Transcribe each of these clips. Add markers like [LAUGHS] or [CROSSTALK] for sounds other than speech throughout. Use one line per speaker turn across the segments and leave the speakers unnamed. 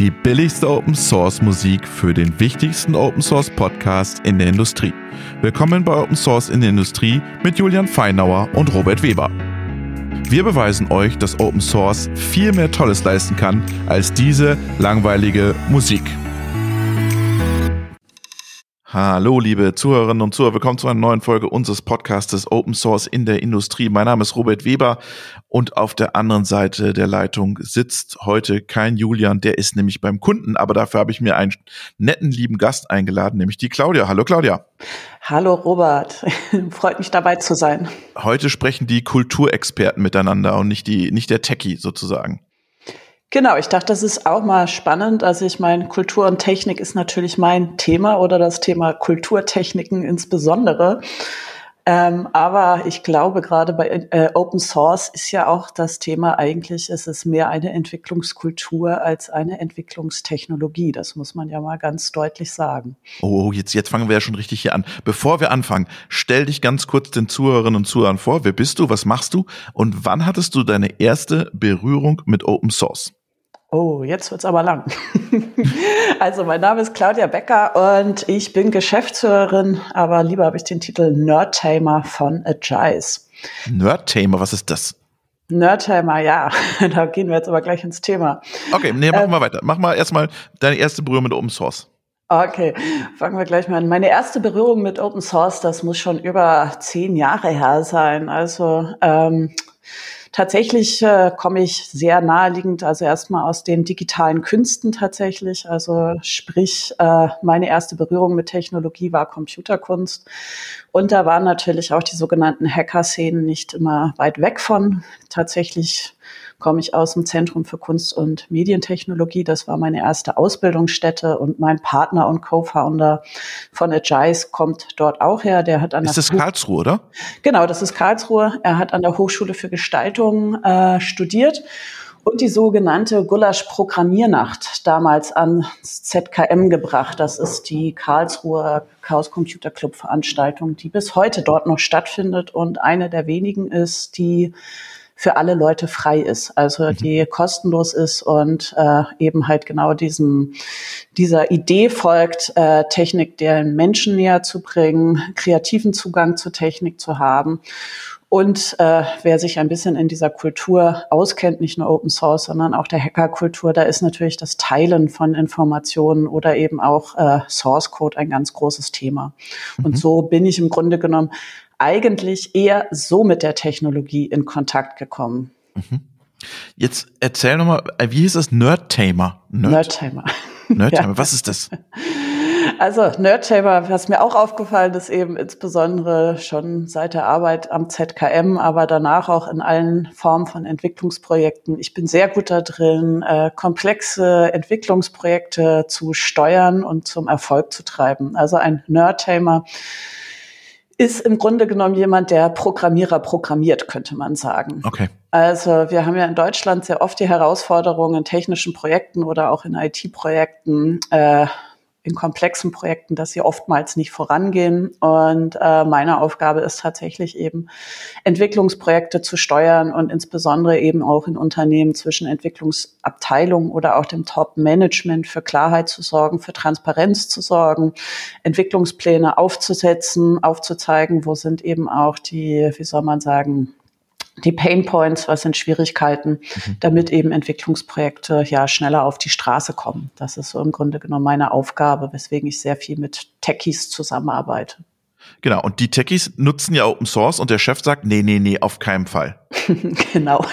Die billigste Open Source Musik für den wichtigsten Open Source Podcast in der Industrie. Willkommen bei Open Source in der Industrie mit Julian Feinauer und Robert Weber. Wir beweisen euch, dass Open Source viel mehr Tolles leisten kann als diese langweilige Musik. Hallo, liebe Zuhörerinnen und Zuhörer, willkommen zu einer neuen Folge unseres Podcastes Open Source in der Industrie. Mein Name ist Robert Weber und auf der anderen Seite der Leitung sitzt heute kein Julian, der ist nämlich beim Kunden, aber dafür habe ich mir einen netten, lieben Gast eingeladen, nämlich die Claudia. Hallo, Claudia.
Hallo, Robert. [LAUGHS] Freut mich dabei zu sein.
Heute sprechen die Kulturexperten miteinander und nicht die, nicht der Techie sozusagen.
Genau, ich dachte, das ist auch mal spannend. Also ich meine, Kultur und Technik ist natürlich mein Thema oder das Thema Kulturtechniken insbesondere. Ähm, aber ich glaube, gerade bei äh, Open Source ist ja auch das Thema eigentlich, ist es mehr eine Entwicklungskultur als eine Entwicklungstechnologie. Das muss man ja mal ganz deutlich sagen.
Oh, jetzt, jetzt fangen wir ja schon richtig hier an. Bevor wir anfangen, stell dich ganz kurz den Zuhörerinnen und Zuhörern vor. Wer bist du? Was machst du? Und wann hattest du deine erste Berührung mit Open Source?
Oh, jetzt wird's aber lang. [LAUGHS] also mein Name ist Claudia Becker und ich bin Geschäftsführerin, aber lieber habe ich den Titel Nerdtamer von Agize.
Nerdtamer, was ist das?
Nerdtamer, ja, [LAUGHS] da gehen wir jetzt aber gleich ins Thema.
Okay, nee, machen ähm, wir weiter. Mach mal erstmal deine erste Berührung mit Open Source.
Okay, fangen wir gleich mal an. Meine erste Berührung mit Open Source, das muss schon über zehn Jahre her sein. Also ähm, Tatsächlich äh, komme ich sehr naheliegend, also erstmal aus den digitalen Künsten tatsächlich. Also sprich, äh, meine erste Berührung mit Technologie war Computerkunst. Und da waren natürlich auch die sogenannten Hacker-Szenen nicht immer weit weg von. Tatsächlich komme ich aus dem Zentrum für Kunst und Medientechnologie. Das war meine erste Ausbildungsstätte und mein Partner und Co-Founder von Agize kommt dort auch her. Der hat an
ist das Karlsruhe, oder?
Genau, das ist Karlsruhe. Er hat an der Hochschule für Gestaltung äh, studiert und die sogenannte Gulasch-Programmiernacht damals ans ZKM gebracht. Das ist die Karlsruher Chaos Computer Club Veranstaltung, die bis heute dort noch stattfindet und eine der wenigen ist, die für alle Leute frei ist, also mhm. die kostenlos ist und äh, eben halt genau diesem dieser Idee folgt, äh, Technik den Menschen näher zu bringen, kreativen Zugang zur Technik zu haben. Und äh, wer sich ein bisschen in dieser Kultur auskennt, nicht nur Open Source, sondern auch der Hackerkultur, da ist natürlich das Teilen von Informationen oder eben auch äh, Source Code ein ganz großes Thema. Mhm. Und so bin ich im Grunde genommen eigentlich eher so mit der Technologie in Kontakt gekommen. Mhm.
Jetzt erzähl nochmal, äh, wie hieß das? Nerdtamer?
Nerd Nerdtamer. [LAUGHS]
Nerdtamer, ja. was ist das?
Also Nerdtamer, was mir auch aufgefallen ist, eben insbesondere schon seit der Arbeit am ZKM, aber danach auch in allen Formen von Entwicklungsprojekten. Ich bin sehr gut da drin, äh, komplexe Entwicklungsprojekte zu steuern und zum Erfolg zu treiben. Also ein Nerdtamer ist im Grunde genommen jemand, der Programmierer programmiert, könnte man sagen.
Okay.
Also wir haben ja in Deutschland sehr oft die Herausforderung in technischen Projekten oder auch in IT-Projekten, äh, in komplexen Projekten, dass sie oftmals nicht vorangehen. Und äh, meine Aufgabe ist tatsächlich eben, Entwicklungsprojekte zu steuern und insbesondere eben auch in Unternehmen zwischen Entwicklungsabteilung oder auch dem Top-Management für Klarheit zu sorgen, für Transparenz zu sorgen, Entwicklungspläne aufzusetzen, aufzuzeigen, wo sind eben auch die, wie soll man sagen, die Pain Points, was sind Schwierigkeiten, mhm. damit eben Entwicklungsprojekte ja schneller auf die Straße kommen. Das ist so im Grunde genommen meine Aufgabe, weswegen ich sehr viel mit Techies zusammenarbeite.
Genau, und die Techies nutzen ja Open Source und der Chef sagt, nee, nee, nee, auf keinen Fall. [LAUGHS]
genau.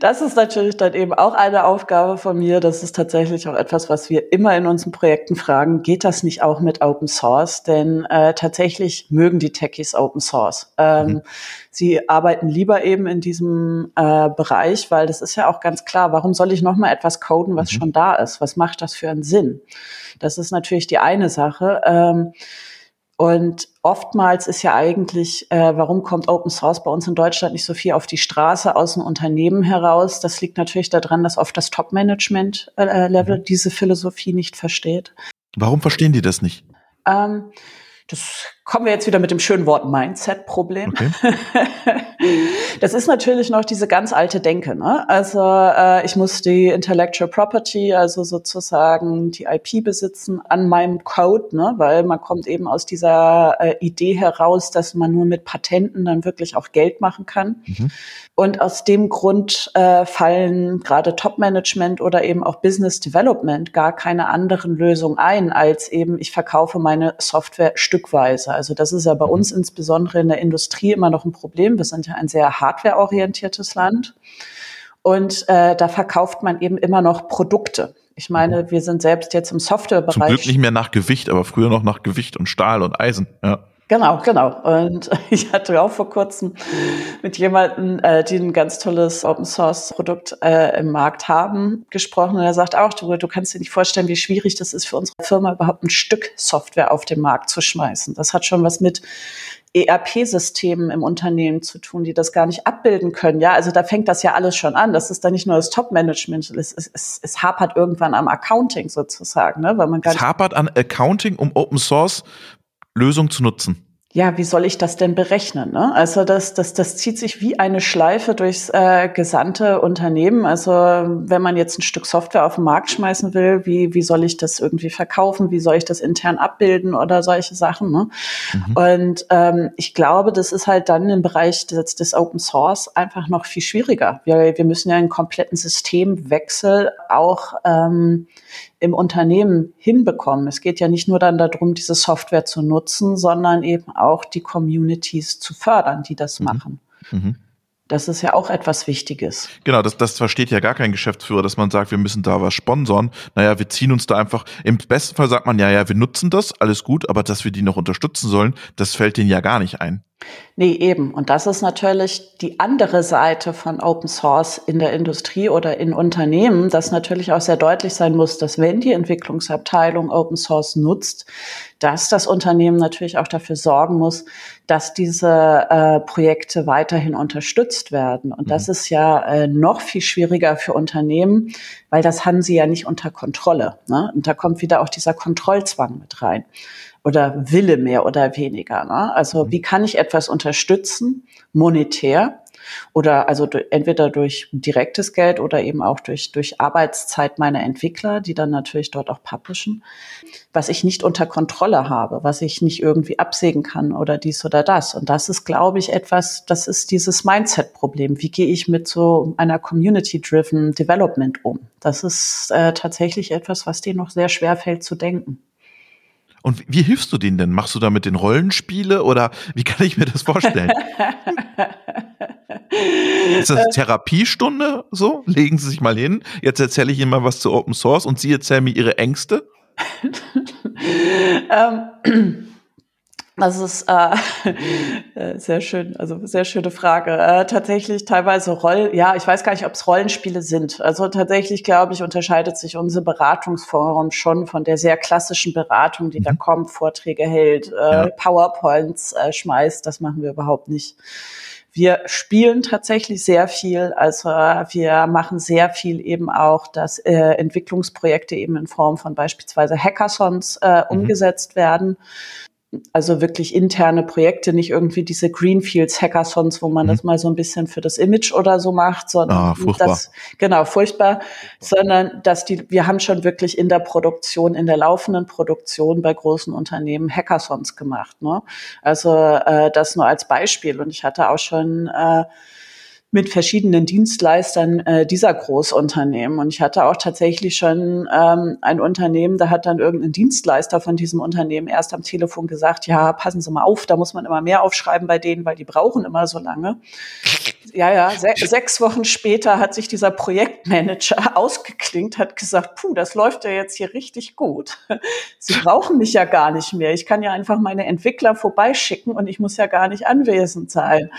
Das ist natürlich dann eben auch eine Aufgabe von mir. Das ist tatsächlich auch etwas, was wir immer in unseren Projekten fragen. Geht das nicht auch mit Open Source? Denn äh, tatsächlich mögen die Techies Open Source. Ähm, mhm. Sie arbeiten lieber eben in diesem äh, Bereich, weil das ist ja auch ganz klar. Warum soll ich noch mal etwas coden, was mhm. schon da ist? Was macht das für einen Sinn? Das ist natürlich die eine Sache. Ähm, und oftmals ist ja eigentlich, äh, warum kommt Open Source bei uns in Deutschland nicht so viel auf die Straße aus dem Unternehmen heraus? Das liegt natürlich daran, dass oft das Top-Management-Level mhm. diese Philosophie nicht versteht.
Warum verstehen die das nicht?
Ähm, das Kommen wir jetzt wieder mit dem schönen Wort Mindset-Problem. Okay. [LAUGHS] das ist natürlich noch diese ganz alte Denke. Ne? Also äh, ich muss die Intellectual Property, also sozusagen die IP besitzen an meinem Code, ne? weil man kommt eben aus dieser äh, Idee heraus, dass man nur mit Patenten dann wirklich auch Geld machen kann. Mhm. Und aus dem Grund äh, fallen gerade Top-Management oder eben auch Business Development gar keine anderen Lösungen ein, als eben ich verkaufe meine Software stückweise. Also das ist ja bei uns insbesondere in der Industrie immer noch ein Problem. Wir sind ja ein sehr hardwareorientiertes Land. Und äh, da verkauft man eben immer noch Produkte. Ich meine, wir sind selbst jetzt im Softwarebereich. Zum
Glück nicht mehr nach Gewicht, aber früher noch nach Gewicht und Stahl und Eisen. Ja.
Genau, genau. Und [LAUGHS] ich hatte auch vor kurzem mit jemandem, äh, die ein ganz tolles Open Source Produkt äh, im Markt haben, gesprochen. Und er sagt auch, du, du kannst dir nicht vorstellen, wie schwierig das ist für unsere Firma überhaupt ein Stück Software auf den Markt zu schmeißen. Das hat schon was mit ERP-Systemen im Unternehmen zu tun, die das gar nicht abbilden können. Ja, also da fängt das ja alles schon an. Das ist dann nicht nur das Top-Management, es, es, es, hapert irgendwann am Accounting sozusagen, ne? weil man gar
es hapert an Accounting, um Open Source Lösung zu nutzen
ja, wie soll ich das denn berechnen? Ne? Also das, das, das zieht sich wie eine Schleife durchs äh, gesamte Unternehmen. Also wenn man jetzt ein Stück Software auf den Markt schmeißen will, wie, wie soll ich das irgendwie verkaufen? Wie soll ich das intern abbilden oder solche Sachen? Ne? Mhm. Und ähm, ich glaube, das ist halt dann im Bereich des, des Open Source einfach noch viel schwieriger. Wir, wir müssen ja einen kompletten Systemwechsel auch ähm, im Unternehmen hinbekommen. Es geht ja nicht nur dann darum, diese Software zu nutzen, sondern eben auch die Communities zu fördern, die das mhm. machen. Mhm. Das ist ja auch etwas Wichtiges.
Genau, das, das versteht ja gar kein Geschäftsführer, dass man sagt, wir müssen da was sponsern. Naja, wir ziehen uns da einfach, im besten Fall sagt man, ja, ja, wir nutzen das, alles gut, aber dass wir die noch unterstützen sollen, das fällt denen ja gar nicht ein.
Nee, eben. Und das ist natürlich die andere Seite von Open Source in der Industrie oder in Unternehmen, dass natürlich auch sehr deutlich sein muss, dass wenn die Entwicklungsabteilung Open Source nutzt, dass das Unternehmen natürlich auch dafür sorgen muss, dass diese äh, Projekte weiterhin unterstützt werden. Und mhm. das ist ja äh, noch viel schwieriger für Unternehmen, weil das haben sie ja nicht unter Kontrolle. Ne? Und da kommt wieder auch dieser Kontrollzwang mit rein oder Wille mehr oder weniger. Ne? Also mhm. wie kann ich etwas unterstützen, monetär oder also entweder durch direktes Geld oder eben auch durch, durch Arbeitszeit meiner Entwickler, die dann natürlich dort auch publishen, was ich nicht unter Kontrolle habe, was ich nicht irgendwie absägen kann oder dies oder das. Und das ist, glaube ich, etwas, das ist dieses Mindset-Problem. Wie gehe ich mit so einer Community-driven Development um? Das ist äh, tatsächlich etwas, was denen noch sehr schwer fällt zu denken.
Und wie hilfst du denen denn? Machst du da mit den Rollenspiele oder wie kann ich mir das vorstellen? [LAUGHS] Ist das Therapiestunde so? Legen Sie sich mal hin. Jetzt erzähle ich Ihnen mal was zu Open Source und Sie erzählen mir Ihre Ängste.
ähm. Das ist äh, [LAUGHS] äh, sehr schön, also sehr schöne Frage. Äh, tatsächlich teilweise Roll, ja, ich weiß gar nicht, ob es Rollenspiele sind. Also tatsächlich glaube ich, unterscheidet sich unsere Beratungsform schon von der sehr klassischen Beratung, die mhm. da kommt, Vorträge hält, äh, ja. PowerPoints äh, schmeißt. Das machen wir überhaupt nicht. Wir spielen tatsächlich sehr viel. Also wir machen sehr viel eben auch, dass äh, Entwicklungsprojekte eben in Form von beispielsweise Hackathons äh, mhm. umgesetzt werden also wirklich interne Projekte, nicht irgendwie diese Greenfields Hackathons, wo man mhm. das mal so ein bisschen für das Image oder so macht, sondern ah, das genau furchtbar, sondern dass die wir haben schon wirklich in der Produktion, in der laufenden Produktion bei großen Unternehmen Hackathons gemacht, ne? Also äh, das nur als Beispiel und ich hatte auch schon äh, mit verschiedenen Dienstleistern äh, dieser Großunternehmen. Und ich hatte auch tatsächlich schon ähm, ein Unternehmen, da hat dann irgendein Dienstleister von diesem Unternehmen erst am Telefon gesagt, ja, passen Sie mal auf, da muss man immer mehr aufschreiben bei denen, weil die brauchen immer so lange. [LAUGHS] Ja, ja, se sechs Wochen später hat sich dieser Projektmanager [LAUGHS] ausgeklingt, hat gesagt, puh, das läuft ja jetzt hier richtig gut. [LAUGHS] Sie brauchen mich ja gar nicht mehr. Ich kann ja einfach meine Entwickler vorbeischicken und ich muss ja gar nicht anwesend sein.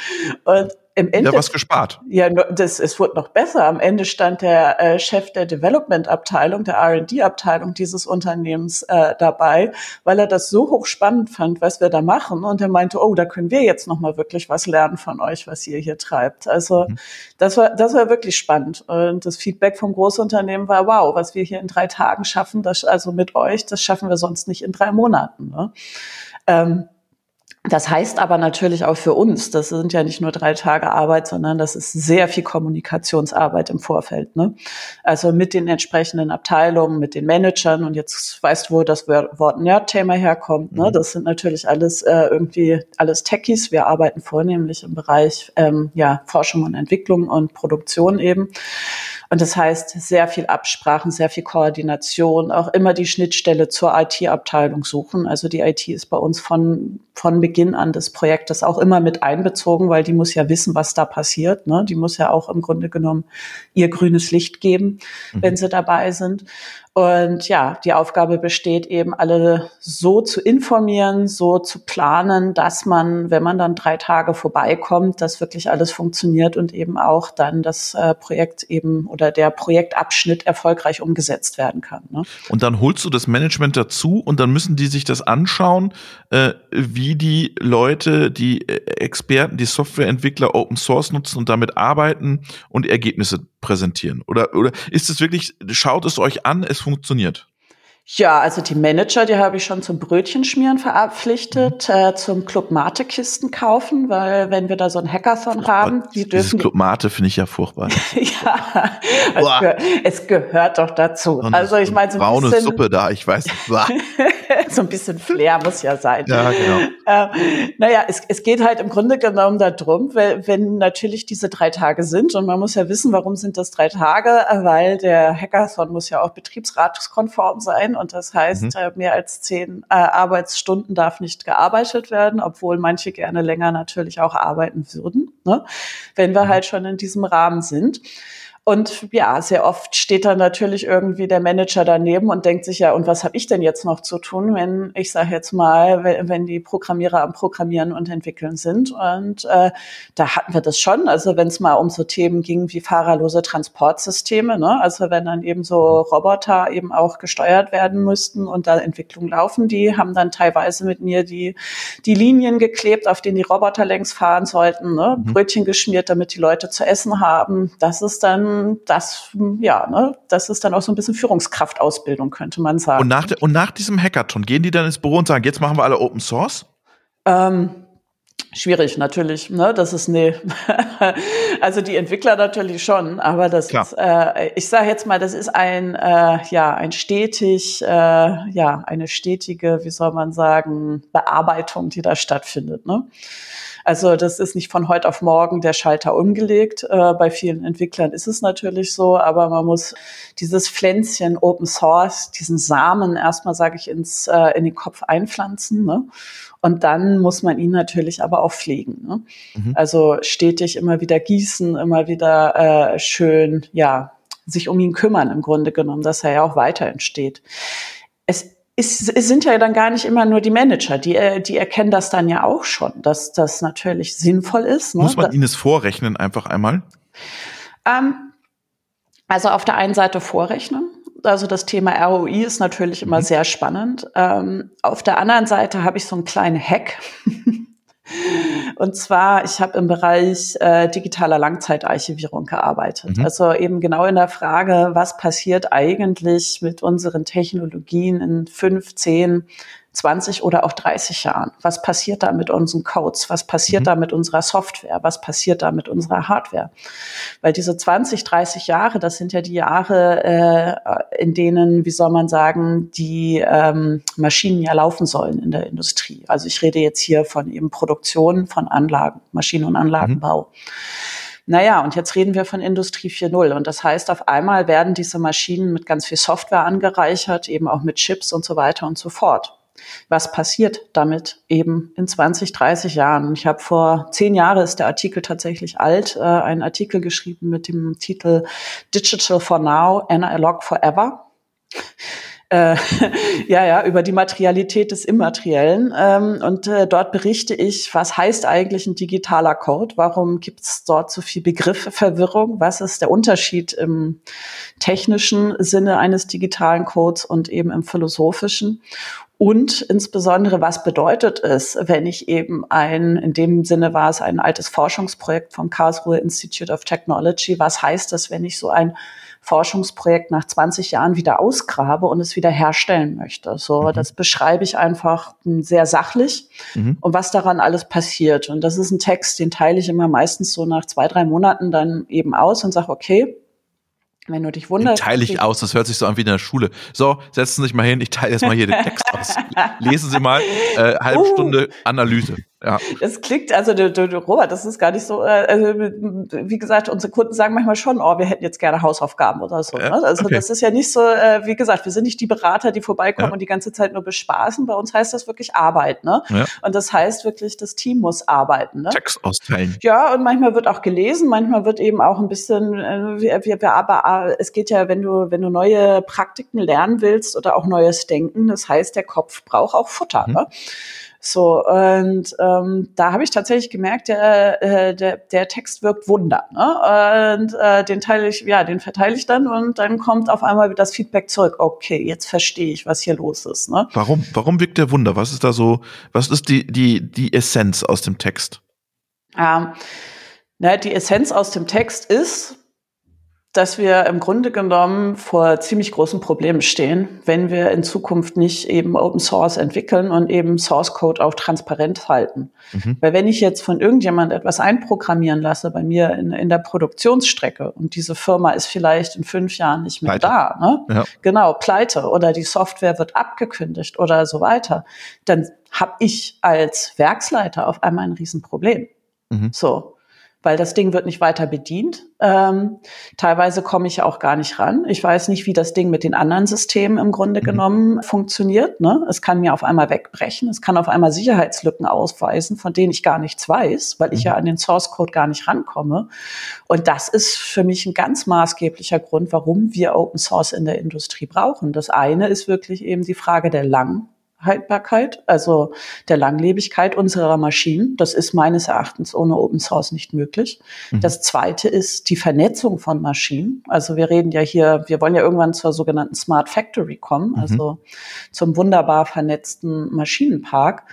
Und im Ende,
ja, was gespart.
Ja, das, es wurde noch besser. Am Ende stand der äh, Chef der Development-Abteilung, der R&D-Abteilung dieses Unternehmens äh, dabei, weil er das so hochspannend fand, was wir da machen. Und er meinte, oh, da können wir jetzt noch mal wirklich was lernen von euch, was ihr hier treibt. Also mhm. das war das war wirklich spannend. Und das Feedback vom Großunternehmen war, wow, was wir hier in drei Tagen schaffen, das also mit euch, das schaffen wir sonst nicht in drei Monaten. Ne? Ähm, Das heißt aber natürlich auch für uns, das sind ja nicht nur drei Tage Arbeit, sondern das ist sehr viel Kommunikationsarbeit im Vorfeld. Ne? Also mit den entsprechenden Abteilungen, mit den Managern und jetzt weißt du, wo das Wort Nerd-Thema herkommt. Ne? Mhm. Das sind natürlich alles äh, irgendwie alles Techies. Wir arbeiten vornehmlich im Bereich ähm, ja, Forschung und Entwicklung und Produktion eben. Und das heißt, sehr viel Absprachen, sehr viel Koordination, auch immer die Schnittstelle zur IT-Abteilung suchen. Also die IT ist bei uns von, von Beginn an des Projektes auch immer mit einbezogen, weil die muss ja wissen, was da passiert. Ne? Die muss ja auch im Grunde genommen ihr grünes Licht geben, mhm. wenn sie dabei sind. Und ja, die Aufgabe besteht eben, alle so zu informieren, so zu planen, dass man, wenn man dann drei Tage vorbeikommt, dass wirklich alles funktioniert und eben auch dann das äh, Projekt eben oder der Projektabschnitt erfolgreich umgesetzt werden kann. Ne?
Und dann holst du das Management dazu und dann müssen die sich das anschauen, äh, wie die Leute, die äh, Experten, die Softwareentwickler Open Source nutzen und damit arbeiten und Ergebnisse präsentieren. Oder, oder ist es wirklich, schaut es euch an, es funktioniert?
Ja, also die Manager, die habe ich schon zum Brötchenschmieren verpflichtet, mhm. äh, zum Club Mate Kisten kaufen, weil wenn wir da so ein Hackathon oh, haben,
die dürfen. Dieses Club Mate finde ich ja furchtbar. [LAUGHS]
ja, es, gehört, es, gehört doch dazu.
Und also ich meine so ein braune bisschen, Suppe da, ich weiß. [LAUGHS]
so ein bisschen Flair muss ja sein.
Ja, genau. [LAUGHS]
Äh, naja, es, es geht halt im Grunde genommen darum, wenn, wenn natürlich diese drei Tage sind und man muss ja wissen, warum sind das drei Tage, weil der Hackathon muss ja auch betriebsratskonform sein und das heißt, mhm. Äh, mehr als zehn äh, Arbeitsstunden darf nicht gearbeitet werden, obwohl manche gerne länger natürlich auch arbeiten würden, ne? wenn wir mhm. halt schon in diesem Rahmen sind. Und ja, sehr oft steht dann natürlich irgendwie der Manager daneben und denkt sich ja, und was habe ich denn jetzt noch zu tun, wenn ich sage jetzt mal, wenn die Programmierer am Programmieren und Entwickeln sind. Und äh, da hatten wir das schon. Also wenn es mal um so Themen ging wie fahrerlose Transportsysteme, ne? also wenn dann eben so Roboter eben auch gesteuert werden müssten und da Entwicklungen laufen, die haben dann teilweise mit mir die, die Linien geklebt, auf denen die Roboter längs fahren sollten, ne? Mhm. Brötchen geschmiert, damit die Leute zu essen haben. Das ist dann das, ja, ne, das ist dann auch so ein bisschen Führungskraftausbildung, könnte man sagen.
Und nach, und nach diesem Hackathon gehen die dann ins Büro und sagen, jetzt machen wir alle Open Source?
Ähm, Schwierig, natürlich. Ne? Das ist nee. [LAUGHS] also die Entwickler natürlich schon, aber das Klar. ist, äh, ich sage jetzt mal, das ist ein, äh, ja, ein stetig, äh, ja, eine stetige, wie soll man sagen, Bearbeitung, die da stattfindet. Ne? Also das ist nicht von heute auf morgen der Schalter umgelegt. Äh, bei vielen Entwicklern ist es natürlich so, aber man muss dieses Pflänzchen Open Source, diesen Samen erstmal, sage ich, ins, äh, in den Kopf einpflanzen. Ne? Und dann muss man ihn natürlich aber auch pflegen. Ne? Mhm. Also stetig immer wieder gießen, immer wieder äh, schön, ja, sich um ihn kümmern im Grunde genommen, dass er ja auch weiter entsteht. Es ist, es sind ja dann gar nicht immer nur die Manager, die, äh, die erkennen das dann ja auch schon, dass das natürlich sinnvoll ist.
Ne? Muss man ihnen es vorrechnen einfach einmal?
Ähm, also auf der einen Seite vorrechnen. Also das Thema ROI ist natürlich immer mhm. sehr spannend. Ähm, auf der anderen Seite habe ich so einen kleinen Hack. [LAUGHS] Und zwar, ich habe im Bereich äh, digitaler Langzeitarchivierung gearbeitet. Mhm. Also eben genau in der Frage, was passiert eigentlich mit unseren Technologien in fünf, zehn, 20 oder auch 30 Jahren? Was passiert da mit unseren Codes? Was passiert mhm. da mit unserer Software? Was passiert da mit unserer Hardware? Weil diese 20, 30 Jahre, das sind ja die Jahre, äh, in denen, wie soll man sagen, die ähm, Maschinen ja laufen sollen in der Industrie. Also ich rede jetzt hier von eben Produktion von Anlagen, Maschinen- und Anlagenbau. Mhm. Naja, und jetzt reden wir von Industrie 4.0. Und das heißt, auf einmal werden diese Maschinen mit ganz viel Software angereichert, eben auch mit Chips und so weiter und so fort was passiert damit eben in 20, 30 Jahren. Ich habe vor zehn Jahren, ist der Artikel tatsächlich alt, äh, einen Artikel geschrieben mit dem Titel Digital for Now, Analog Forever. Äh, [LAUGHS] ja, ja, über die Materialität des Immateriellen. Ähm, und äh, dort berichte ich, was heißt eigentlich ein digitaler Code? Warum gibt es dort so viel Begriffverwirrung? Was ist der Unterschied im technischen Sinne eines digitalen Codes und eben im philosophischen? Und insbesondere, was bedeutet es, wenn ich eben ein, in dem Sinne war es ein altes Forschungsprojekt vom Karlsruhe Institute of Technology, was heißt das, wenn ich so ein Forschungsprojekt nach 20 Jahren wieder ausgrabe und es wieder herstellen möchte. So, mhm. das beschreibe ich einfach sehr sachlich mhm. und was daran alles passiert. Und das ist ein Text, den teile ich immer meistens so nach zwei, drei Monaten dann eben aus und sage, okay, wenn du dich wunderst.
Den teile ich aus, das hört sich so an wie in der Schule. So, setzen Sie sich mal hin, ich teile jetzt mal hier den Text aus. [LAUGHS] Lesen Sie mal, äh, halbe uh. Stunde Analyse. Ja.
Das klingt, also du, du, Robert, das ist gar nicht so, äh, also, wie gesagt, unsere Kunden sagen manchmal schon, oh, wir hätten jetzt gerne Hausaufgaben oder so. Ne? Also okay. das ist ja nicht so, äh, wie gesagt, wir sind nicht die Berater, die vorbeikommen ja. und die ganze Zeit nur bespaßen. Bei uns heißt das wirklich Arbeit, ne? Ja. Und das heißt wirklich, das Team muss arbeiten. Ne?
Text austeilen.
Ja, und manchmal wird auch gelesen, manchmal wird eben auch ein bisschen, äh, wir, wir, wir, aber äh, es geht ja, wenn du, wenn du neue Praktiken lernen willst oder auch neues Denken, das heißt, der Kopf braucht auch Futter. Mhm. Ne? So, und ähm, da habe ich tatsächlich gemerkt, der, äh, der, der Text wirkt Wunder. Ne? Und äh, den teile ich, ja, den verteile ich dann und dann kommt auf einmal das Feedback zurück. Okay, jetzt verstehe ich, was hier los ist. Ne?
Warum? Warum wirkt der Wunder? Was ist da so, was ist die, die, die Essenz aus dem Text?
Ähm, na, die Essenz aus dem Text ist, dass wir im Grunde genommen vor ziemlich großen Problemen stehen, wenn wir in Zukunft nicht eben Open Source entwickeln und eben Source Code auch transparent halten. Mhm. Weil wenn ich jetzt von irgendjemand etwas einprogrammieren lasse bei mir in, in der Produktionsstrecke und diese Firma ist vielleicht in fünf Jahren nicht mehr pleite. da, ne? Ja. genau, pleite oder die Software wird abgekündigt oder so weiter, dann habe ich als Werksleiter auf einmal ein Riesenproblem. Mhm. So, weil das Ding wird nicht weiter bedient. Ähm, teilweise komme ich ja auch gar nicht ran. Ich weiß nicht, wie das Ding mit den anderen Systemen im Grunde mhm. genommen funktioniert. Ne? Es kann mir auf einmal wegbrechen. Es kann auf einmal Sicherheitslücken ausweisen, von denen ich gar nichts weiß, weil mhm. ich ja an den Source Code gar nicht rankomme. Und das ist für mich ein ganz maßgeblicher Grund, warum wir Open Source in der Industrie brauchen. Das eine ist wirklich eben die Frage der Lang Haltbarkeit, also der Langlebigkeit unserer Maschinen. Das ist meines Erachtens ohne Open Source nicht möglich. Mhm. Das zweite ist die Vernetzung von Maschinen. Also wir reden ja hier, wir wollen ja irgendwann zur sogenannten Smart Factory kommen, mhm. also zum wunderbar vernetzten Maschinenpark.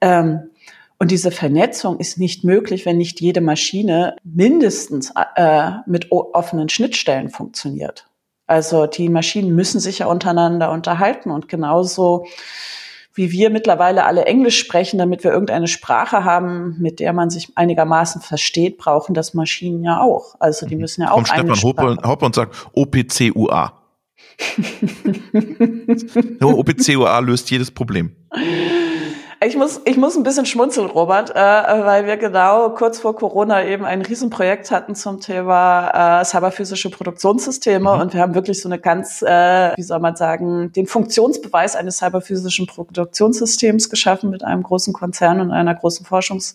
Ähm, und diese Vernetzung ist nicht möglich, wenn nicht jede Maschine mindestens äh, mit offenen Schnittstellen funktioniert. Also die Maschinen müssen sich ja untereinander unterhalten und genauso wie wir mittlerweile alle Englisch sprechen, damit wir irgendeine Sprache haben, mit der man sich einigermaßen versteht, brauchen das Maschinen ja auch. Also die mhm. müssen ja auch
Kommt Stefan Hoppe, Hoppe und sagt OPCUA. [LAUGHS] OPCUA löst jedes Problem.
Ich muss, ich muss ein bisschen schmunzeln, Robert, äh, weil wir genau kurz vor Corona eben ein Riesenprojekt hatten zum Thema äh, cyberphysische Produktionssysteme mhm. und wir haben wirklich so eine ganz, äh, wie soll man sagen, den Funktionsbeweis eines cyberphysischen Produktionssystems geschaffen mit einem großen Konzern und einer großen Forschungs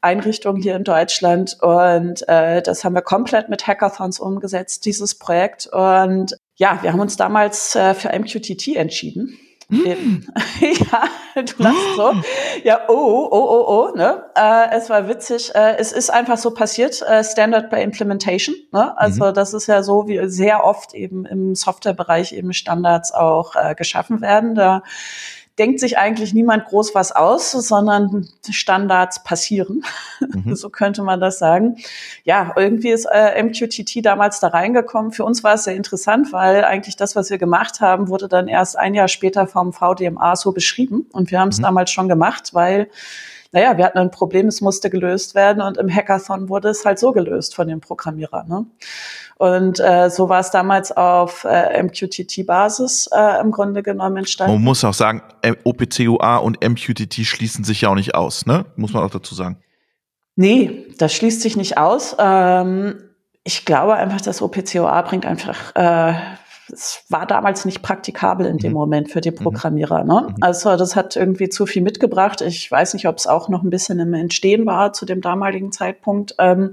Einrichtung hier in Deutschland. Und äh, das haben wir komplett mit Hackathons umgesetzt, dieses Projekt. Und ja, wir haben uns damals äh, für MQTT entschieden. Hm. [LAUGHS] ja, du lachst so. Ja, oh, oh, oh, oh, ne? Äh, es war witzig. Äh, es ist einfach so passiert, äh, Standard by Implementation. Ne? Also mhm. das ist ja so, wie sehr oft eben im Softwarebereich eben Standards auch äh, geschaffen werden. Da denkt sich eigentlich niemand groß was aus, sondern Standards passieren. Mhm. [LAUGHS] so könnte man das sagen. Ja, irgendwie ist äh, MQTT damals da reingekommen. Für uns war es sehr interessant, weil eigentlich das, was wir gemacht haben, wurde dann erst ein Jahr später vom VDMA so beschrieben. Und wir haben es mhm. damals schon gemacht, weil naja, wir hatten ein Problem, es musste gelöst werden und im Hackathon wurde es halt so gelöst von den Programmierern. Ne? Und äh, so war es damals auf äh, MQTT-Basis äh, im Grunde genommen entstanden.
Man muss auch sagen, OPCUA und MQTT schließen sich ja auch nicht aus, ne? Muss man auch dazu sagen.
Nee, das schließt sich nicht aus. Ähm, ich glaube einfach, das OPCOA bringt einfach äh, es war damals nicht praktikabel in dem mhm. Moment für die mhm. Programmierer. Ne? Mhm. Also das hat irgendwie zu viel mitgebracht. Ich weiß nicht, ob es auch noch ein bisschen im Entstehen war zu dem damaligen Zeitpunkt. Ähm,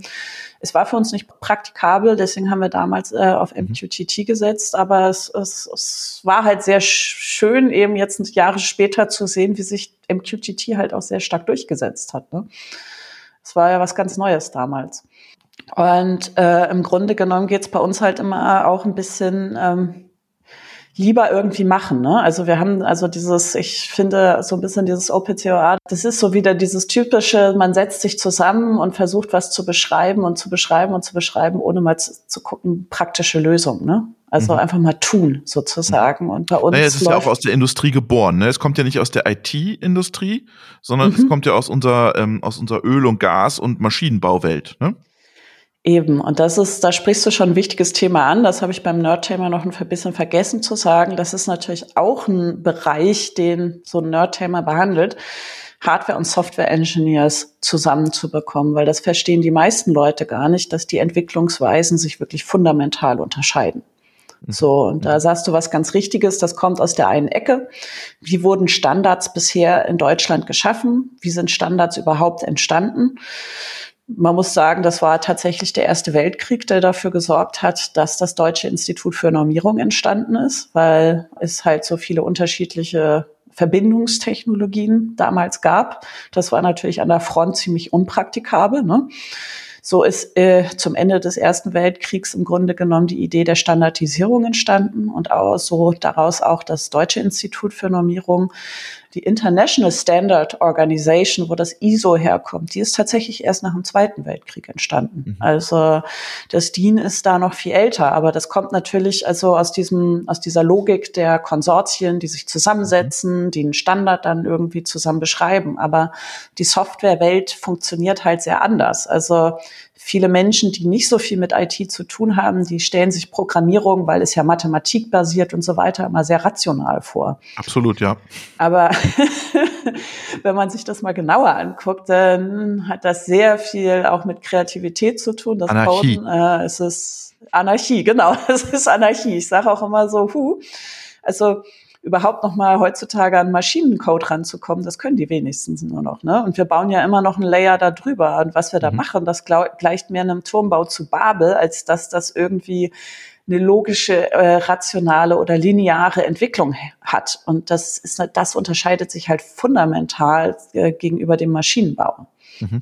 es war für uns nicht praktikabel, deswegen haben wir damals äh, auf MQTT gesetzt, aber es, es, es war halt sehr schön, eben jetzt Jahre später zu sehen, wie sich MQTT halt auch sehr stark durchgesetzt hat. Ne? Es war ja was ganz Neues damals. Und äh, im Grunde genommen geht's bei uns halt immer auch ein bisschen, ähm, lieber irgendwie machen. Ne? Also wir haben also dieses, ich finde so ein bisschen dieses OPCOA, das ist so wieder dieses typische, man setzt sich zusammen und versucht was zu beschreiben und zu beschreiben und zu beschreiben, ohne mal zu, zu gucken, praktische Lösungen. Ne? Also mhm. einfach mal tun, sozusagen. Und bei uns.
Naja, es ist ja auch aus der Industrie geboren. Ne? Es kommt ja nicht aus der IT-Industrie, sondern mhm. es kommt ja aus unserer, ähm, aus unserer Öl- und Gas- und Maschinenbauwelt. Ne?
Eben, und das ist, da sprichst du schon ein wichtiges Thema an. Das habe ich beim Nerd-Thema noch ein bisschen vergessen zu sagen. Das ist natürlich auch ein Bereich, den so ein Nerd-Thema behandelt. Hardware- und Software-Engineers zusammenzubekommen, weil das verstehen die meisten Leute gar nicht, dass die Entwicklungsweisen sich wirklich fundamental unterscheiden. Mhm. So, und da sagst du was ganz Richtiges, das kommt aus der einen Ecke. Wie wurden Standards bisher in Deutschland geschaffen? Wie sind Standards überhaupt entstanden? Man muss sagen, das war tatsächlich der Erste Weltkrieg, der dafür gesorgt hat, dass das Deutsche Institut für Normierung entstanden ist, weil es halt so viele unterschiedliche Verbindungstechnologien damals gab. Das war natürlich an der Front ziemlich unpraktikabel. Ne? So ist äh, zum Ende des Ersten Weltkriegs im Grunde genommen die Idee der Standardisierung entstanden und auch so daraus auch das Deutsche Institut für Normierung, die International Standard Organization, wo das ISO herkommt, die ist tatsächlich erst nach dem Zweiten Weltkrieg entstanden. Mhm. Also das DIN ist da noch viel älter, aber das kommt natürlich also aus diesem, aus dieser Logik der Konsortien, die sich zusammensetzen, mhm. die einen Standard dann irgendwie zusammen beschreiben. Aber die Softwarewelt funktioniert halt sehr anders. Also viele Menschen, die nicht so viel mit IT zu tun haben, die stellen sich Programmierung, weil es ja Mathematik basiert und so weiter, immer sehr rational vor.
Absolut, ja.
Aber [LAUGHS] wenn man sich das mal genauer anguckt, dann hat das sehr viel auch mit Kreativität zu tun. Das
Anarchie. Coden,
äh, es ist Anarchie, genau. [LAUGHS] Es ist Anarchie. Ich sage auch immer so, hu. Also überhaupt noch mal heutzutage an Maschinencode ranzukommen, das können die wenigstens nur noch. Ne? Und wir bauen ja immer noch einen Layer da drüber. Und was wir da mhm. machen, das gleicht mehr einem Turmbau zu Babel, als dass das irgendwie eine logische, äh, rationale oder lineare Entwicklung hat. Und das ist, das unterscheidet sich halt fundamental äh, gegenüber dem Maschinenbau. Mhm.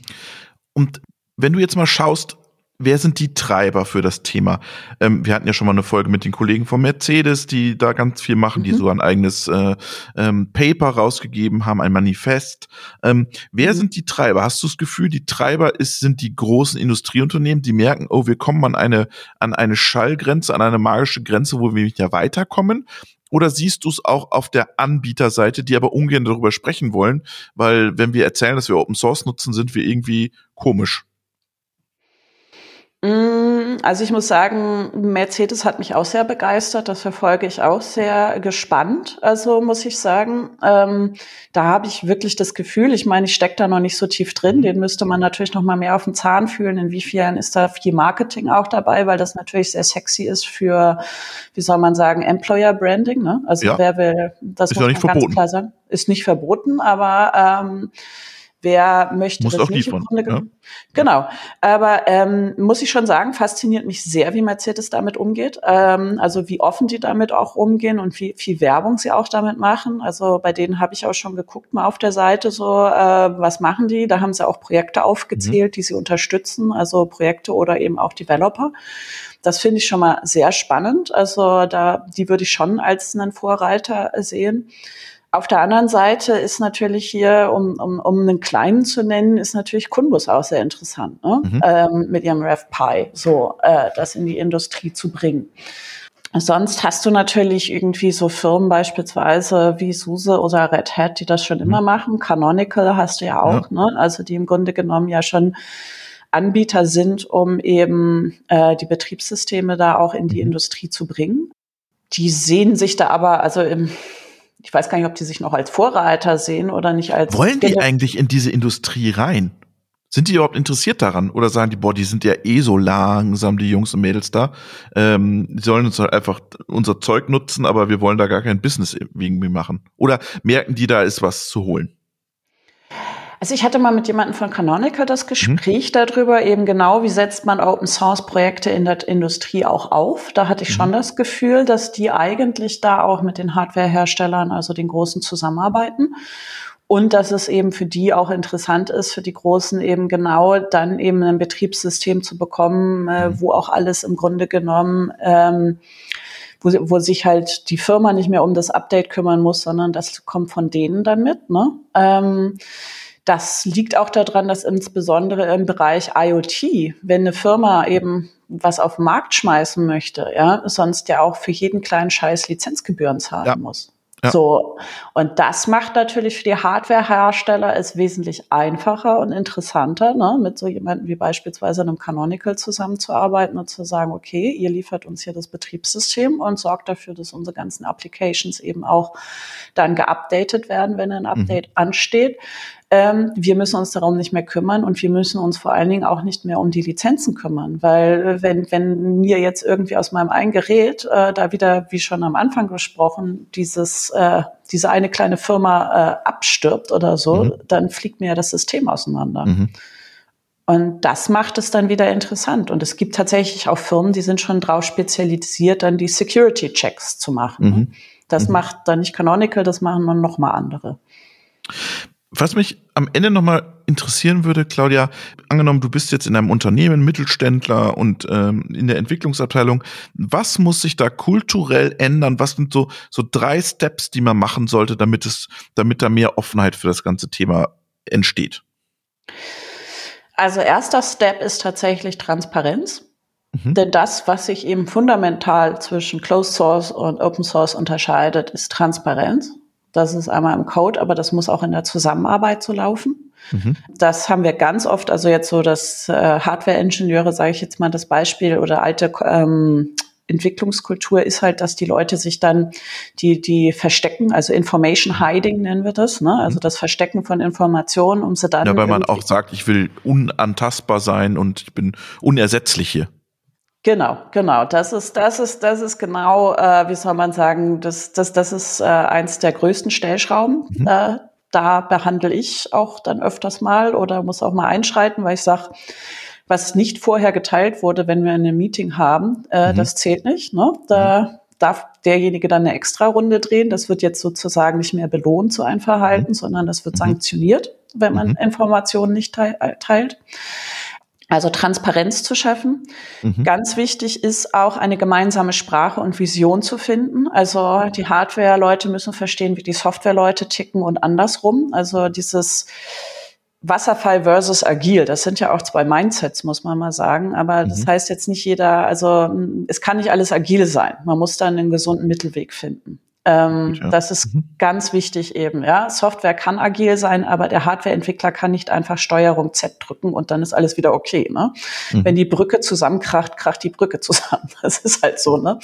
Und wenn du jetzt mal schaust, wer sind die Treiber für das Thema? Ähm, wir hatten ja schon mal eine Folge mit den Kollegen von Mercedes, die da ganz viel machen, mhm. die so ein eigenes äh, ähm, Paper rausgegeben haben, ein Manifest. Ähm, wer mhm. sind die Treiber? Hast du das Gefühl, die Treiber ist, sind die großen Industrieunternehmen, die merken, oh, wir kommen an eine, an eine Schallgrenze, an eine magische Grenze, wo wir nicht mehr weiterkommen? Oder siehst du es auch auf der Anbieterseite, die aber ungern darüber sprechen wollen, weil wenn wir erzählen, dass wir Open Source nutzen, sind wir irgendwie komisch?
Mm, also ich muss sagen, Mercedes hat mich auch sehr begeistert. Das verfolge ich auch sehr gespannt. Also muss ich sagen, ähm, da habe ich wirklich das Gefühl. Ich meine, ich stecke da noch nicht so tief drin. Den müsste man natürlich noch mal mehr auf den Zahn fühlen. Inwiefern ist da viel Marketing auch dabei, weil das natürlich sehr sexy ist für, wie soll man sagen, Employer Branding. Ne? Also ja. wer will, das
ist muss man ganz klar sagen,
ist nicht verboten, aber ähm, Wer möchte
Muss das auch nicht? Liefern, ja?
Genau. Aber ähm, muss ich schon sagen, fasziniert mich sehr, wie Mercedes damit umgeht. Ähm, also wie offen die damit auch umgehen und wie viel Werbung sie auch damit machen. Also bei denen habe ich auch schon geguckt mal auf der Seite so, äh, was machen die? Da haben sie auch Projekte aufgezählt, mhm. die sie unterstützen, also Projekte oder eben auch Developer. Das finde ich schon mal sehr spannend. Also da, die würde ich schon als einen Vorreiter sehen. Auf der anderen Seite ist natürlich hier, um, um, um einen kleinen zu nennen, ist natürlich Kunbus auch sehr interessant, ne? Mhm. Ähm, mit ihrem RevPi, so äh, das in die Industrie zu bringen. Sonst hast du natürlich irgendwie so Firmen beispielsweise wie SUSE oder Red Hat, die das schon immer mhm. machen. Canonical hast du ja auch, ja. ne? Also die im Grunde genommen ja schon Anbieter sind, um eben äh, die Betriebssysteme da auch in die mhm. Industrie zu bringen. Die sehen sich da aber, also im ich weiß gar nicht, ob die sich noch als Vorreiter sehen oder nicht als.
Wollen die eigentlich in diese Industrie rein? Sind die überhaupt interessiert daran? Oder sagen die, boah, die sind ja eh so langsam, die Jungs und Mädels da. Ähm, die sollen uns halt einfach unser Zeug nutzen, aber wir wollen da gar kein Business irgendwie machen. Oder merken die, da ist was zu holen?
Also ich hatte mal mit jemandem von Canonical das mhm. Gespräch mhm. darüber, eben genau, wie setzt man Open Source Projekte in der Industrie auch auf. Da hatte ich mhm. schon das Gefühl, dass die eigentlich da auch mit den Hardwareherstellern, also den großen zusammenarbeiten. Und dass es eben für die auch interessant ist, für die Großen eben genau dann eben ein Betriebssystem zu bekommen, äh, mhm. wo auch alles im Grunde genommen ähm, wo, wo sich halt die Firma nicht mehr um das Update kümmern muss, sondern das kommt von denen dann mit. Ne? Ähm, das liegt auch daran, dass insbesondere im Bereich IoT, wenn eine Firma eben was auf den Markt schmeißen möchte, ja, sonst ja auch für jeden kleinen Scheiß Lizenzgebühren zahlen ja. muss. Ja. So. Und das macht natürlich für die Hardwarehersteller es wesentlich einfacher und interessanter, ne, mit so jemandem wie beispielsweise einem Canonical zusammenzuarbeiten und zu sagen, okay, ihr liefert uns hier das Betriebssystem und sorgt dafür, dass unsere ganzen Applications eben auch dann geupdatet werden, wenn ein mhm. Update mhm. ansteht. Ähm, wir müssen uns darum nicht mehr kümmern und wir müssen uns vor allen Dingen auch nicht mehr um die Lizenzen kümmern, weil äh, wenn, wenn mir jetzt irgendwie aus meinem einen Gerät äh, da wieder, wie schon am Anfang gesprochen, dieses, äh, diese eine kleine Firma äh, abstirbt oder so, mhm. dann fliegt mir ja das System auseinander. Mhm. Und das macht es dann wieder interessant. Und es gibt tatsächlich auch Firmen, die sind schon drauf spezialisiert, dann die Security-Checks zu machen. Mhm. Das mhm. macht dann nicht Canonical, das machen dann nochmal andere.
Was mich am Ende nochmal interessieren würde, Claudia, angenommen, du bist jetzt in einem Unternehmen, Mittelständler und ähm, in der Entwicklungsabteilung, was muss sich da kulturell ändern? Was sind so, so drei Steps, die man machen sollte, damit es, damit da mehr Offenheit für das ganze Thema entsteht?
Also erster Step ist tatsächlich Transparenz. Mhm. Denn das, was sich eben fundamental zwischen Closed Source und Open Source unterscheidet, ist Transparenz. Das ist einmal im Code, aber das muss auch in der Zusammenarbeit so laufen. Mhm. Das haben wir ganz oft, also jetzt so, dass äh, Hardware-Ingenieure, sage ich jetzt mal das Beispiel, oder alte ähm, Entwicklungskultur ist halt, dass die Leute sich dann die, die verstecken, also Information Hiding nennen wir das, ne? also mhm. das Verstecken von Informationen, um sie dann.
Ja, weil man auch sagt, ich will unantastbar sein und ich bin unersetzlich hier.
Genau, genau. Das ist, das ist, das ist genau, äh, wie soll man sagen, das, das, das ist äh, eins der größten Stellschrauben. Mhm. Äh, da behandle ich auch dann öfters mal oder muss auch mal einschreiten, weil ich sage, was nicht vorher geteilt wurde, wenn wir ein Meeting haben, äh, mhm. das zählt nicht. Ne? Da mhm. darf derjenige dann eine extra Runde drehen. Das wird jetzt sozusagen nicht mehr belohnt, so ein Verhalten, mhm. sondern das wird mhm. sanktioniert, wenn man mhm. Informationen nicht teilt. Also Transparenz zu schaffen. Mhm. Ganz wichtig ist auch eine gemeinsame Sprache und Vision zu finden. Also die Hardware-Leute müssen verstehen, wie die Software-Leute ticken und andersrum. Also dieses Wasserfall versus agil, das sind ja auch zwei Mindsets, muss man mal sagen. Aber mhm. das heißt jetzt nicht jeder, also es kann nicht alles agil sein. Man muss dann einen gesunden Mittelweg finden. Ähm, ja. Das ist mhm. ganz wichtig eben. Ja, Software kann agil sein, aber der Hardwareentwickler kann nicht einfach Steuerung Z drücken und dann ist alles wieder okay. Ne? Mhm. Wenn die Brücke zusammenkracht, kracht die Brücke zusammen. [LAUGHS] Das ist halt so. Ne?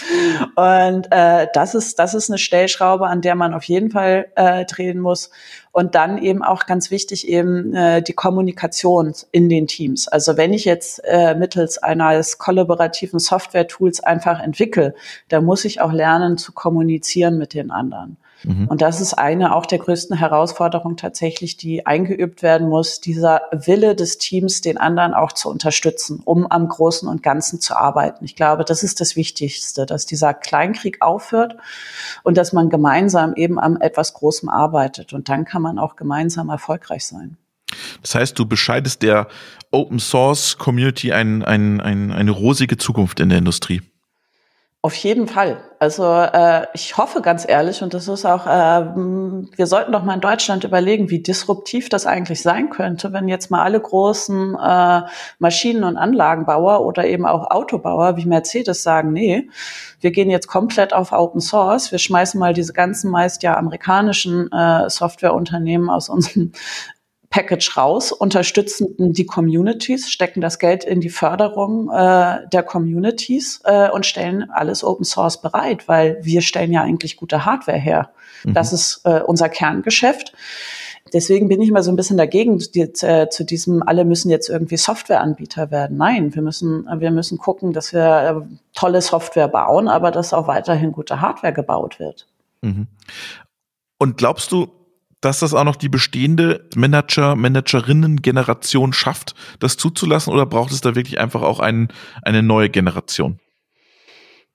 Und äh, das ist das ist eine Stellschraube, an der man auf jeden Fall äh, drehen muss. Und dann eben auch ganz wichtig eben äh, die Kommunikation in den Teams. Also wenn ich jetzt äh, mittels eines kollaborativen Software-Tools einfach entwickle, da muss ich auch lernen zu kommunizieren mit den anderen. Mhm. Und das ist eine auch der größten Herausforderungen tatsächlich, die eingeübt werden muss, dieser Wille des Teams, den anderen auch zu unterstützen, um am Großen und Ganzen zu arbeiten. Ich glaube, das ist das Wichtigste, dass dieser Kleinkrieg aufhört und dass man gemeinsam eben am etwas Großem arbeitet. Und dann kann man auch gemeinsam erfolgreich sein.
Das heißt, du bescheidest der Open Source Community ein, ein, ein, eine rosige Zukunft in der Industrie.
Auf jeden Fall. Also äh, ich hoffe ganz ehrlich, und das ist auch, äh, wir sollten doch mal in Deutschland überlegen, wie disruptiv das eigentlich sein könnte, wenn jetzt mal alle großen äh, Maschinen- und Anlagenbauer oder eben auch Autobauer wie Mercedes sagen, nee, wir gehen jetzt komplett auf Open Source, wir schmeißen mal diese ganzen meist ja amerikanischen äh, Softwareunternehmen aus unserem Package raus, unterstützen die Communities, stecken das Geld in die Förderung äh, der Communities äh, und stellen alles Open Source bereit, weil wir stellen ja eigentlich gute Hardware her. Mhm. Das ist äh, unser Kerngeschäft. Deswegen bin ich mal so ein bisschen dagegen die, äh, zu diesem, alle müssen jetzt irgendwie Softwareanbieter werden. Nein, wir müssen, wir müssen gucken, dass wir äh, tolle Software bauen, aber dass auch weiterhin gute Hardware gebaut wird. Mhm.
Und glaubst du, dass das auch noch die bestehende Manager, Managerinnen-Generation schafft, das zuzulassen, oder braucht es da wirklich einfach auch ein, eine neue Generation?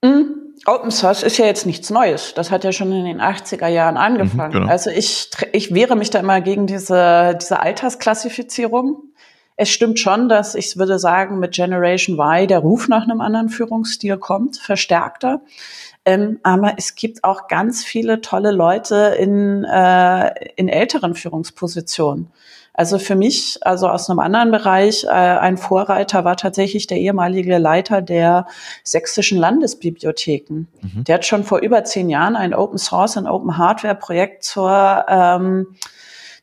Mhm. Open Source ist ja jetzt nichts Neues. Das hat ja schon in den 80er Jahren angefangen. Mhm, genau. Also ich, ich wehre mich da immer gegen diese, diese Altersklassifizierung. Es stimmt schon, dass ich würde sagen, mit Generation Y der Ruf nach einem anderen Führungsstil kommt, verstärkter. Ähm, aber es gibt auch ganz viele tolle Leute in, äh, in älteren Führungspositionen. Also für mich, also aus einem anderen Bereich, äh, ein Vorreiter war tatsächlich der ehemalige Leiter der sächsischen Landesbibliotheken. Mhm. Der hat schon vor über zehn Jahren ein Open Source und Open Hardware Projekt zur ähm,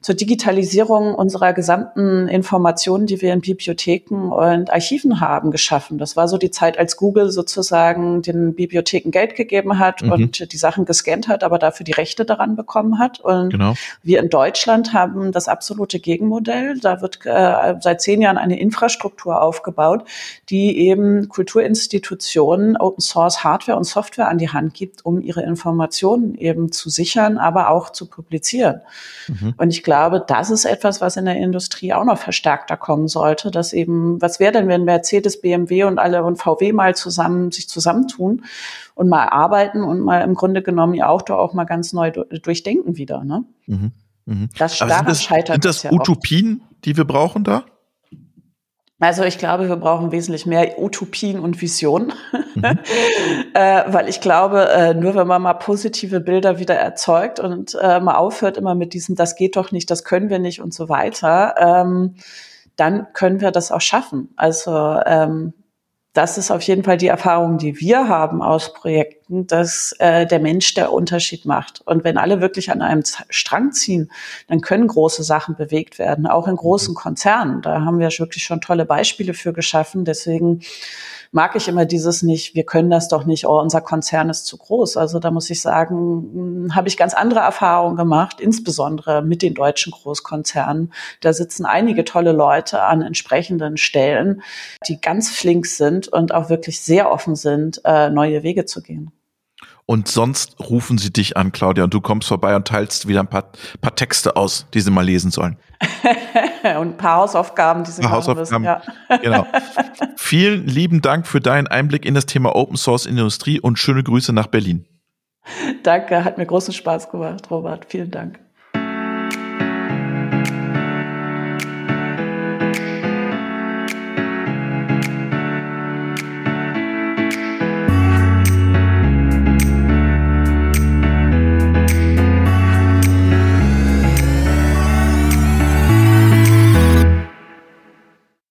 zur Digitalisierung unserer gesamten Informationen, die wir in Bibliotheken und Archiven haben, geschaffen. Das war so die Zeit, als Google sozusagen den Bibliotheken Geld gegeben hat mhm. und die Sachen gescannt hat, aber dafür die Rechte daran bekommen hat. Und genau. wir in Deutschland haben das absolute Gegenmodell. Da wird äh, seit zehn Jahren eine Infrastruktur aufgebaut, die eben Kulturinstitutionen Open Source Hardware und Software an die Hand gibt, um ihre Informationen eben zu sichern, aber auch zu publizieren. Mhm. Und ich glaube, glaube, das ist etwas, was in der Industrie auch noch verstärkter kommen sollte, dass eben, was wäre denn, wenn Mercedes, BMW und alle und VW mal zusammen, sich zusammentun und mal arbeiten und mal im Grunde genommen ihr Auto auch mal ganz neu durchdenken wieder, ne? Mhm. Mhm.
Das, daran das, scheitert Sind das, ja Utopien, oft. die wir brauchen da?
Also ich glaube, wir brauchen wesentlich mehr Utopien und Visionen, mhm. [LAUGHS] äh, weil ich glaube, äh, nur wenn man mal positive Bilder wieder erzeugt und äh, mal aufhört immer mit diesem, das geht doch nicht, das können wir nicht und so weiter, ähm, dann können wir das auch schaffen. Also ähm, das ist auf jeden Fall die Erfahrung, die wir haben aus Projekten, dass äh, der Mensch der Unterschied macht. Und wenn alle wirklich an einem Strang ziehen, dann können große Sachen bewegt werden, auch in großen Konzernen. Da haben wir wirklich schon tolle Beispiele für geschaffen. Deswegen mag ich immer dieses nicht, wir können das doch nicht, oh, unser Konzern ist zu groß. Also da muss ich sagen, hm, habe ich ganz andere Erfahrungen gemacht, insbesondere mit den deutschen Großkonzernen. Da sitzen einige tolle Leute an entsprechenden Stellen, die ganz flink sind und auch wirklich sehr offen sind, äh, neue Wege zu gehen.
Und sonst rufen sie dich an, Claudia, und du kommst vorbei und teilst wieder ein paar, paar Texte aus, die sie mal lesen sollen. [LAUGHS]
und ein paar Hausaufgaben, die sie machen Hausaufgaben, müssen. Ja.
Genau. [LAUGHS] Vielen lieben Dank für deinen Einblick in das Thema Open Source Industrie und schöne Grüße nach Berlin.
Danke, hat mir großen Spaß gemacht, Robert. Vielen Dank.